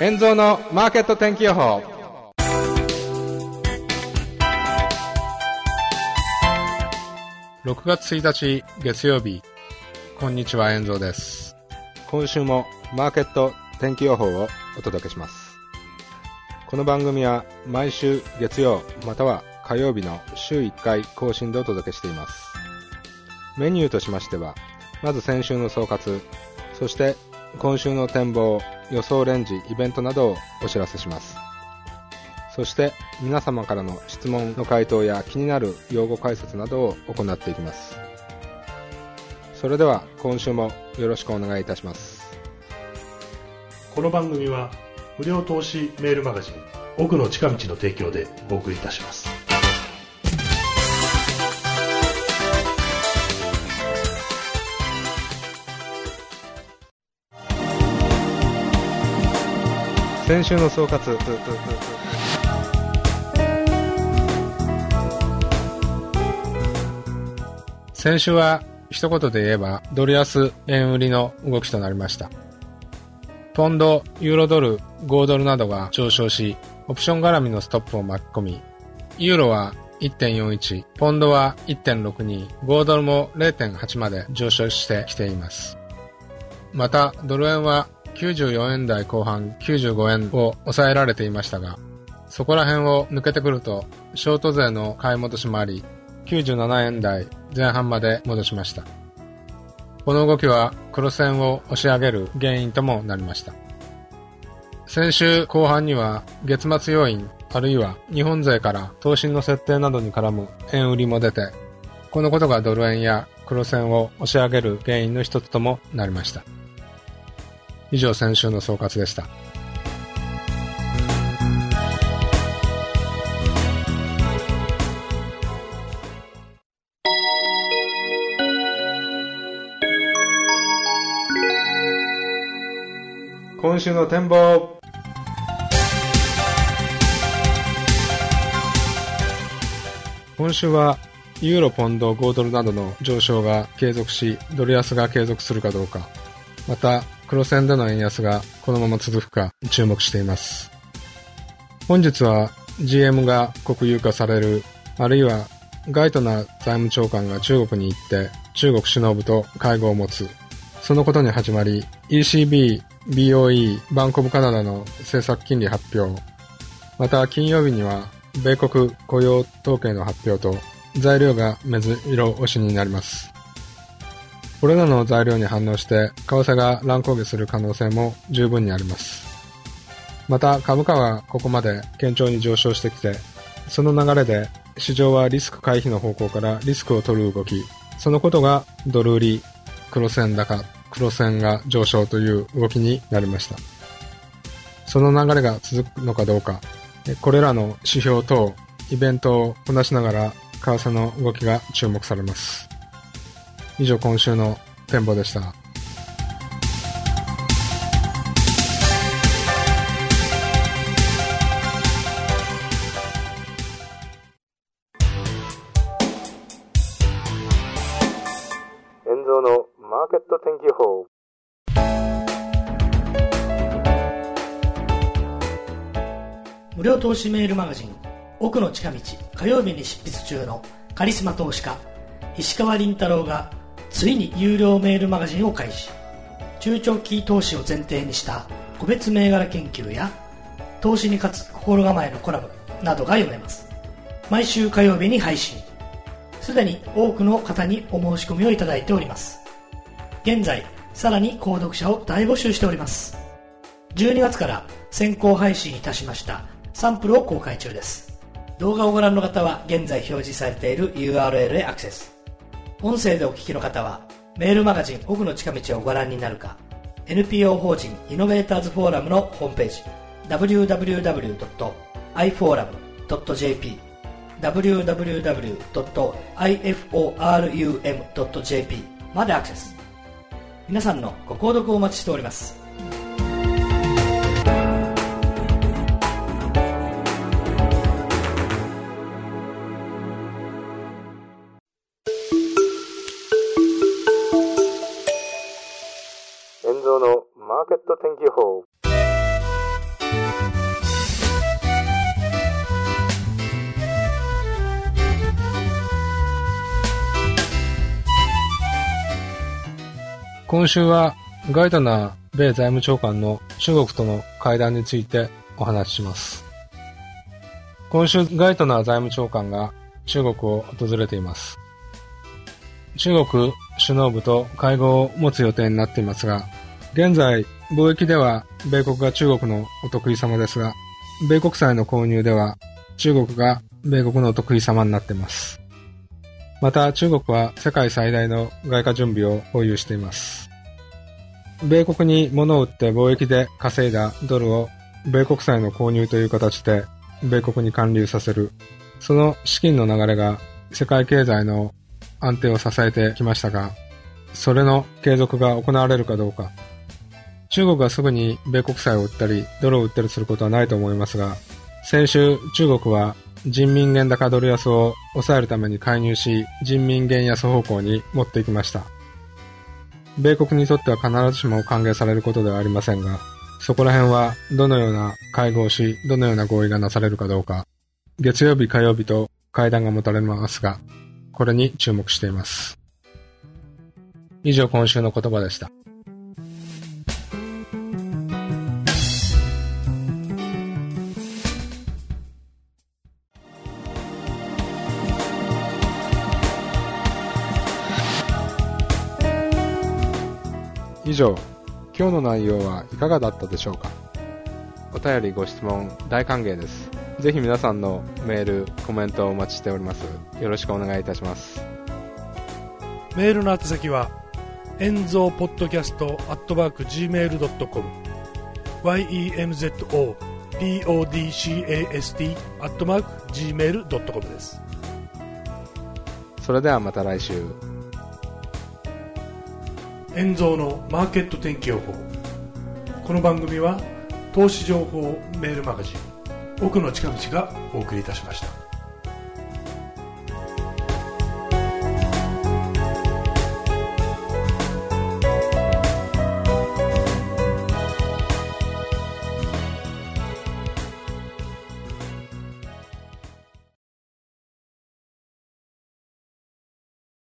円蔵のマーケット天気予報。6月1日月曜日。こんにちは円蔵です。今週もマーケット天気予報をお届けします。この番組は毎週月曜または火曜日の週1回更新でお届けしています。メニューとしましてはまず先週の総括そして今週の展望予想レンジイベントなどをお知らせします。そして皆様からの質問の回答や気になる用語解説などを行っていきます。それでは今週もよろしくお願いいたします。この番組は無料投資メールマガジン奥の近道の提供でお送りいたします先週の総括先週は一言で言えばドル安円売りの動きとなりましたポンド、ユーロドル、5ドルなどが上昇しオプション絡みのストップを巻き込みユーロは1.41、ポンドは1.62、5ドルも0.8まで上昇してきています。また、ドル円は94円台後半95円を抑えられていましたが、そこら辺を抜けてくると、ショート税の買い戻しもあり、97円台前半まで戻しました。この動きは黒線を押し上げる原因ともなりました。先週後半には月末要因あるいは日本勢から投資の設定などに絡む円売りも出て、このことがドル円や黒線を押し上げる原因の一つともなりました。以上先週の総括でした。今週の展望今週はユーロ、ポンド、5ドルなどの上昇が継続し、ドル安が継続するかどうか、また黒線での円安がこのまま続くか注目しています。本日は GM が国有化される、あるいはガイトナ財務長官が中国に行って中国首脳部と会合を持つ。そのことに始まり ECB、BOE、バンコブカナダの政策金利発表。また金曜日には米国雇用統計の発表と材料が目白押しになります。これらの材料に反応して、為替が乱高下する可能性も十分にあります。また、株価はここまで堅調に上昇してきて、その流れで市場はリスク回避の方向からリスクを取る動き、そのことがドル売り、黒線高、黒線が上昇という動きになりました。その流れが続くのかどうか、これらの指標等、イベントをこなしながら、為替の動きが注目されます。以上今週の展望でした。遠蔵のマーケット天気予報無料投資メールマガジン奥の近道火曜日に執筆中のカリスマ投資家石川倫太郎がついに有料メールマガジンを開始。中長期投資を前提にした個別銘柄研究や投資に勝つ心構えのコラムなどが読めます。毎週火曜日に配信。すでに多くの方にお申し込みをいただいております。現在さらに購読者を大募集しております。12月から先行配信いたしましたサンプルを公開中です。動画をご覧の方は現在表示されている URL へアクセス。音声でお聞きの方はメールマガジン奥の近道をご覧になるか NPO 法人イノベーターズフォーラムのホームページ www.iforum.jp www.iforum.jp までアクセス。皆さんのご購読をお待ちしております。今週はガイドナー米財務長官の中国との会談についてお話しします。今週ガイトナー財務長官が中国を訪れています。中国首脳部と会合を持つ予定になっていますが、現在貿易では米国が中国のお得意様ですが、米国債の購入では中国が米国のお得意様になっています。また中国は世界最大の外貨準備を保有しています。米国に物を売って貿易で稼いだドルを米国債の購入という形で米国に還流させる。その資金の流れが世界経済の安定を支えてきましたが、それの継続が行われるかどうか。中国がすぐに米国債を売ったり、ドルを売ったりすることはないと思いますが、先週中国は人民元高ドル安を抑えるために介入し、人民元安方向に持っていきました。米国にとっては必ずしも歓迎されることではありませんが、そこら辺はどのような会合し、どのような合意がなされるかどうか、月曜日火曜日と会談が持たれますが、これに注目しています。以上今週の言葉でした。以上、今日の内容はいかがだったでしょうか？お便りご質問大歓迎です。ぜひ皆さんのメール、コメントをお待ちしております。よろしくお願いいたします。メールの宛先は、エンゾーポッドキャストアットマーク Gmail.com yenzo podcast アットマーク Gmail.com です。それではまた来週。円蔵のマーケット天気予報。この番組は投資情報メールマガジン奥の近道がお送りいたしました。